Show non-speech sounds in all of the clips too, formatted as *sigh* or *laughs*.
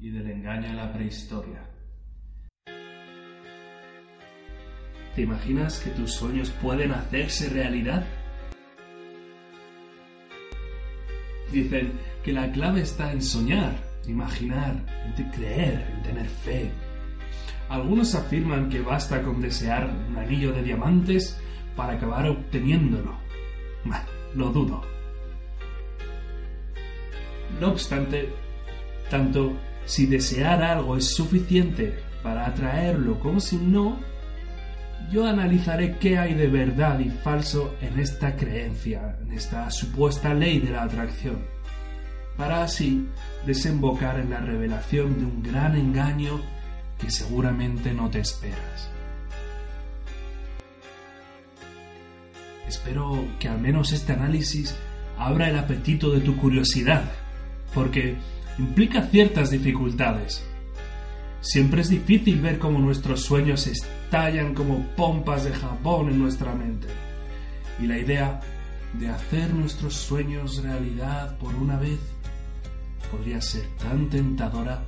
y del engaño en la prehistoria. ¿Te imaginas que tus sueños pueden hacerse realidad? Dicen que la clave está en soñar, imaginar, en creer, en tener fe. Algunos afirman que basta con desear un anillo de diamantes para acabar obteniéndolo. Lo dudo. No obstante, tanto si desear algo es suficiente para atraerlo como si no, yo analizaré qué hay de verdad y falso en esta creencia, en esta supuesta ley de la atracción, para así desembocar en la revelación de un gran engaño que seguramente no te esperas. Espero que al menos este análisis abra el apetito de tu curiosidad porque implica ciertas dificultades. Siempre es difícil ver cómo nuestros sueños estallan como pompas de jabón en nuestra mente. Y la idea de hacer nuestros sueños realidad por una vez podría ser tan tentadora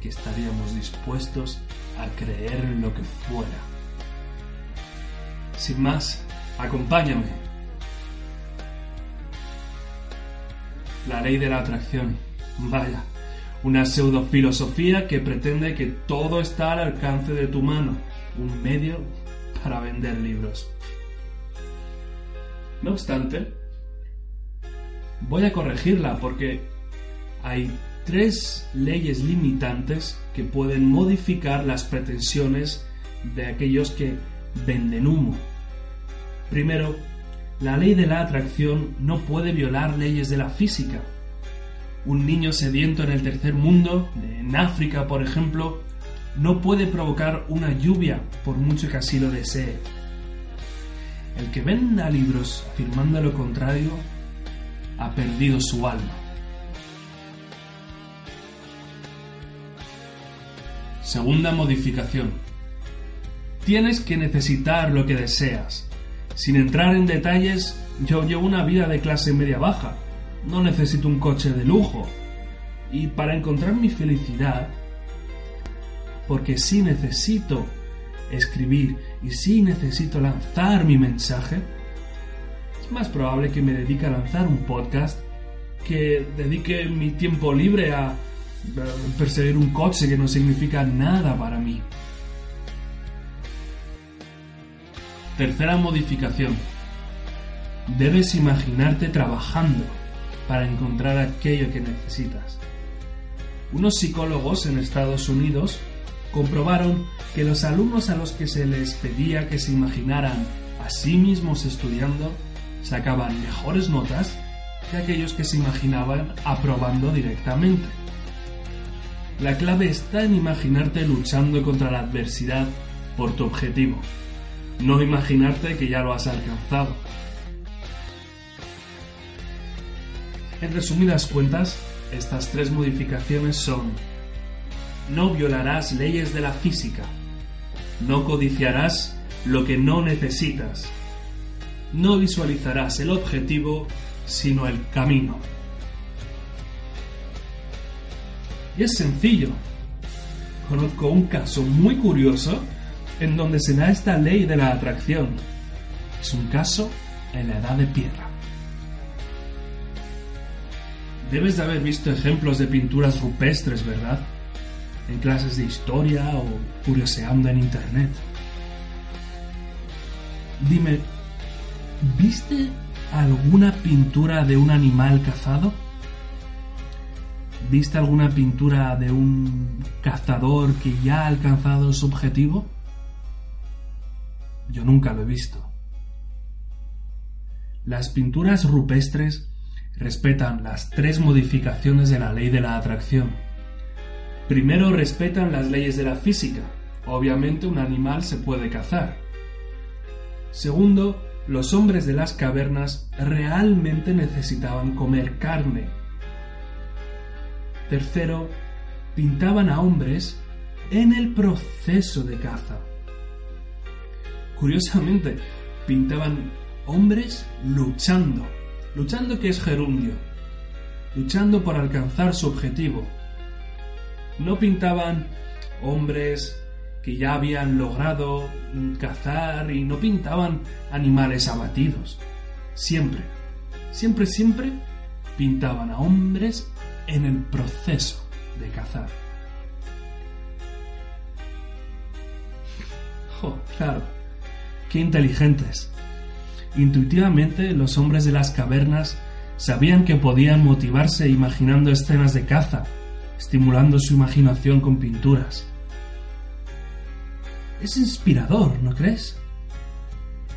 que estaríamos dispuestos a creer en lo que fuera. Sin más, acompáñame la ley de la atracción. Vaya, una pseudofilosofía que pretende que todo está al alcance de tu mano, un medio para vender libros. No obstante, voy a corregirla porque hay tres leyes limitantes que pueden modificar las pretensiones de aquellos que venden humo. Primero, la ley de la atracción no puede violar leyes de la física. Un niño sediento en el tercer mundo, en África por ejemplo, no puede provocar una lluvia por mucho que así lo desee. El que venda libros afirmando lo contrario ha perdido su alma. Segunda modificación. Tienes que necesitar lo que deseas. Sin entrar en detalles, yo llevo una vida de clase media baja. No necesito un coche de lujo. Y para encontrar mi felicidad, porque sí necesito escribir y sí necesito lanzar mi mensaje, es más probable que me dedique a lanzar un podcast que dedique mi tiempo libre a perseguir un coche que no significa nada para mí. Tercera modificación. Debes imaginarte trabajando para encontrar aquello que necesitas. Unos psicólogos en Estados Unidos comprobaron que los alumnos a los que se les pedía que se imaginaran a sí mismos estudiando sacaban mejores notas que aquellos que se imaginaban aprobando directamente. La clave está en imaginarte luchando contra la adversidad por tu objetivo no imaginarte que ya lo has alcanzado. En resumidas cuentas, estas tres modificaciones son no violarás leyes de la física, no codiciarás lo que no necesitas, no visualizarás el objetivo, sino el camino. Y es sencillo. Conozco un caso muy curioso en donde se da esta ley de la atracción. Es un caso en la edad de piedra. Debes de haber visto ejemplos de pinturas rupestres, ¿verdad? En clases de historia o curioseando en internet. Dime, ¿viste alguna pintura de un animal cazado? ¿Viste alguna pintura de un cazador que ya ha alcanzado su objetivo? Yo nunca lo he visto. Las pinturas rupestres respetan las tres modificaciones de la ley de la atracción. Primero respetan las leyes de la física. Obviamente un animal se puede cazar. Segundo, los hombres de las cavernas realmente necesitaban comer carne. Tercero, pintaban a hombres en el proceso de caza. Curiosamente, pintaban hombres luchando. Luchando que es gerundio. Luchando por alcanzar su objetivo. No pintaban hombres que ya habían logrado cazar y no pintaban animales abatidos. Siempre, siempre, siempre pintaban a hombres en el proceso de cazar. Oh, claro, qué inteligentes. Intuitivamente los hombres de las cavernas sabían que podían motivarse imaginando escenas de caza, estimulando su imaginación con pinturas. Es inspirador, ¿no crees?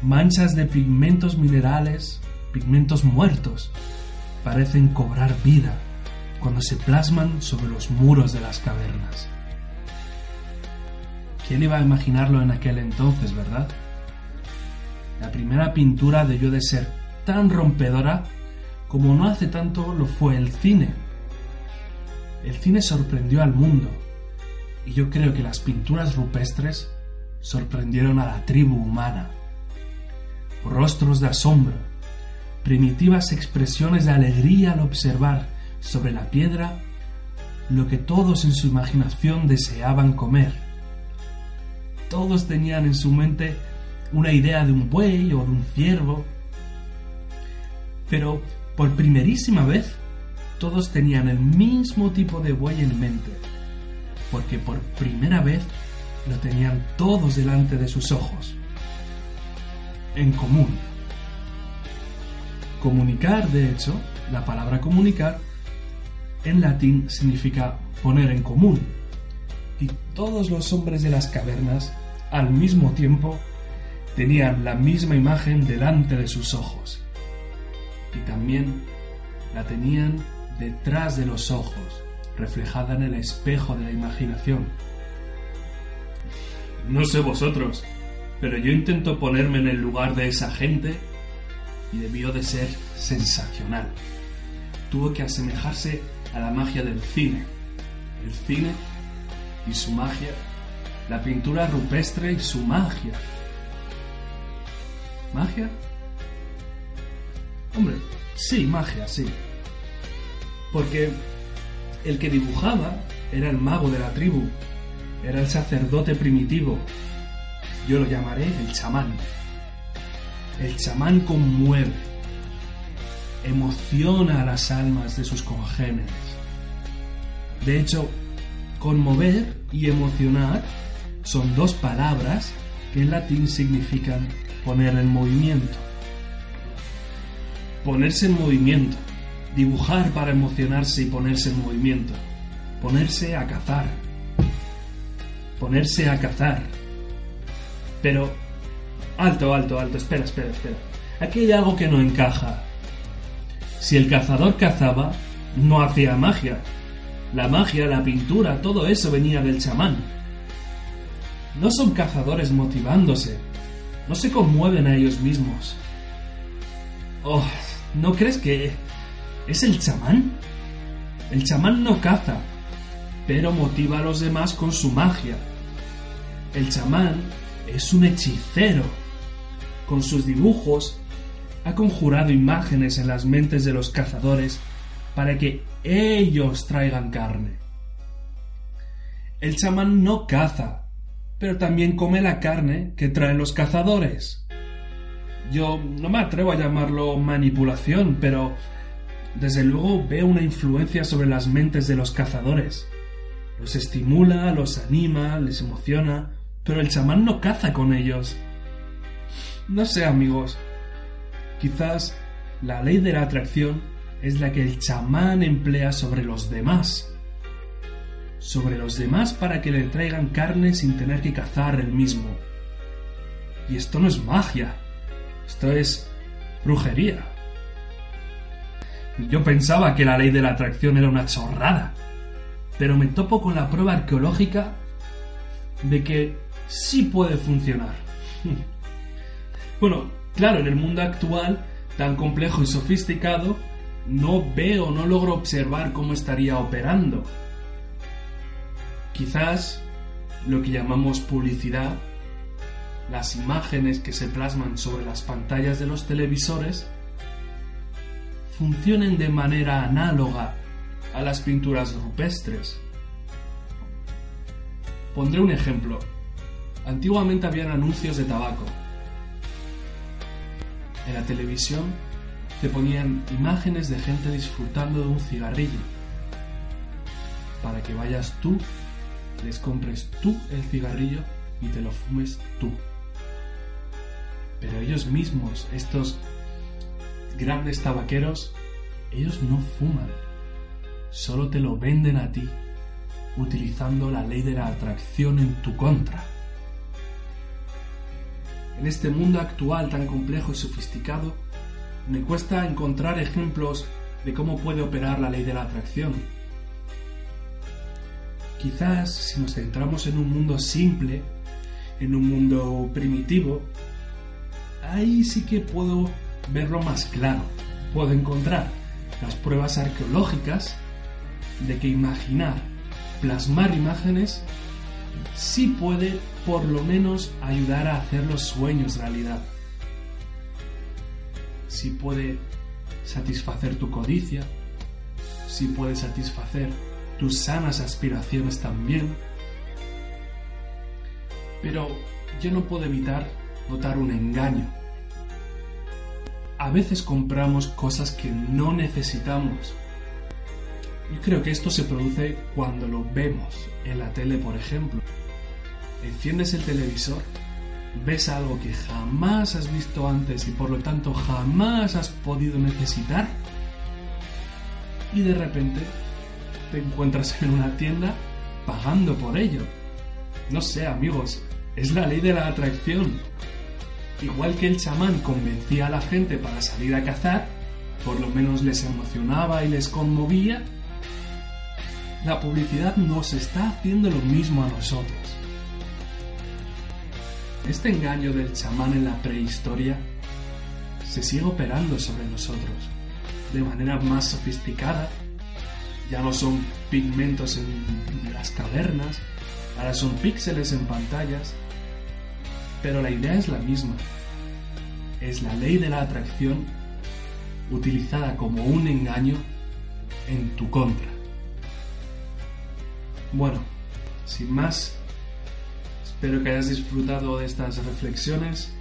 Manchas de pigmentos minerales, pigmentos muertos, parecen cobrar vida cuando se plasman sobre los muros de las cavernas. ¿Quién iba a imaginarlo en aquel entonces, verdad? La primera pintura debió de ser tan rompedora como no hace tanto lo fue el cine. El cine sorprendió al mundo y yo creo que las pinturas rupestres sorprendieron a la tribu humana. Rostros de asombro, primitivas expresiones de alegría al observar sobre la piedra lo que todos en su imaginación deseaban comer. Todos tenían en su mente una idea de un buey o de un ciervo, pero por primerísima vez todos tenían el mismo tipo de buey en mente, porque por primera vez lo tenían todos delante de sus ojos, en común. Comunicar, de hecho, la palabra comunicar en latín significa poner en común. Y todos los hombres de las cavernas, al mismo tiempo, tenían la misma imagen delante de sus ojos. Y también la tenían detrás de los ojos, reflejada en el espejo de la imaginación. No sé vosotros, pero yo intento ponerme en el lugar de esa gente y debió de ser sensacional. Tuvo que asemejarse a la magia del cine. El cine y su magia, la pintura rupestre y su magia. ¿Magia? Hombre, sí, magia, sí. Porque el que dibujaba era el mago de la tribu, era el sacerdote primitivo. Yo lo llamaré el chamán. El chamán conmueve, emociona a las almas de sus congéneres. De hecho, conmover y emocionar son dos palabras que en latín significan poner en movimiento. Ponerse en movimiento, dibujar para emocionarse y ponerse en movimiento, ponerse a cazar, ponerse a cazar. Pero, alto, alto, alto, espera, espera, espera. Aquí hay algo que no encaja. Si el cazador cazaba, no hacía magia. La magia, la pintura, todo eso venía del chamán. No son cazadores motivándose, no se conmueven a ellos mismos. Oh, ¿no crees que es el chamán? El chamán no caza, pero motiva a los demás con su magia. El chamán es un hechicero. Con sus dibujos ha conjurado imágenes en las mentes de los cazadores para que ellos traigan carne. El chamán no caza, pero también come la carne que traen los cazadores. Yo no me atrevo a llamarlo manipulación, pero desde luego veo una influencia sobre las mentes de los cazadores. Los estimula, los anima, les emociona, pero el chamán no caza con ellos. No sé, amigos. Quizás la ley de la atracción es la que el chamán emplea sobre los demás sobre los demás para que le traigan carne sin tener que cazar el mismo. Y esto no es magia, esto es brujería. Yo pensaba que la ley de la atracción era una chorrada, pero me topo con la prueba arqueológica de que sí puede funcionar. *laughs* bueno, claro, en el mundo actual, tan complejo y sofisticado, no veo, no logro observar cómo estaría operando. Quizás lo que llamamos publicidad, las imágenes que se plasman sobre las pantallas de los televisores, funcionen de manera análoga a las pinturas rupestres. Pondré un ejemplo. Antiguamente habían anuncios de tabaco. En la televisión te ponían imágenes de gente disfrutando de un cigarrillo. Para que vayas tú, les compres tú el cigarrillo y te lo fumes tú. Pero ellos mismos, estos grandes tabaqueros, ellos no fuman. Solo te lo venden a ti, utilizando la ley de la atracción en tu contra. En este mundo actual tan complejo y sofisticado, me cuesta encontrar ejemplos de cómo puede operar la ley de la atracción. Quizás si nos centramos en un mundo simple, en un mundo primitivo, ahí sí que puedo verlo más claro. Puedo encontrar las pruebas arqueológicas de que imaginar, plasmar imágenes, sí puede por lo menos ayudar a hacer los sueños realidad. Sí puede satisfacer tu codicia, sí puede satisfacer tus sanas aspiraciones también. Pero yo no puedo evitar notar un engaño a veces compramos cosas que no necesitamos. Yo creo que esto se produce cuando lo vemos en la tele, por ejemplo. Enciendes el televisor, ves algo que jamás has visto antes y por lo tanto jamás has podido necesitar y de repente te encuentras en una tienda pagando por ello. No sé, amigos, es la ley de la atracción. Igual que el chamán convencía a la gente para salir a cazar, por lo menos les emocionaba y les conmovía, la publicidad nos está haciendo lo mismo a nosotros. Este engaño del chamán en la prehistoria se sigue operando sobre nosotros de manera más sofisticada. Ya no son pigmentos en las cavernas, ahora son píxeles en pantallas, pero la idea es la misma. Es la ley de la atracción utilizada como un engaño en tu contra. Bueno, sin más, espero que hayas disfrutado de estas reflexiones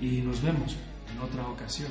y nos vemos en otra ocasión.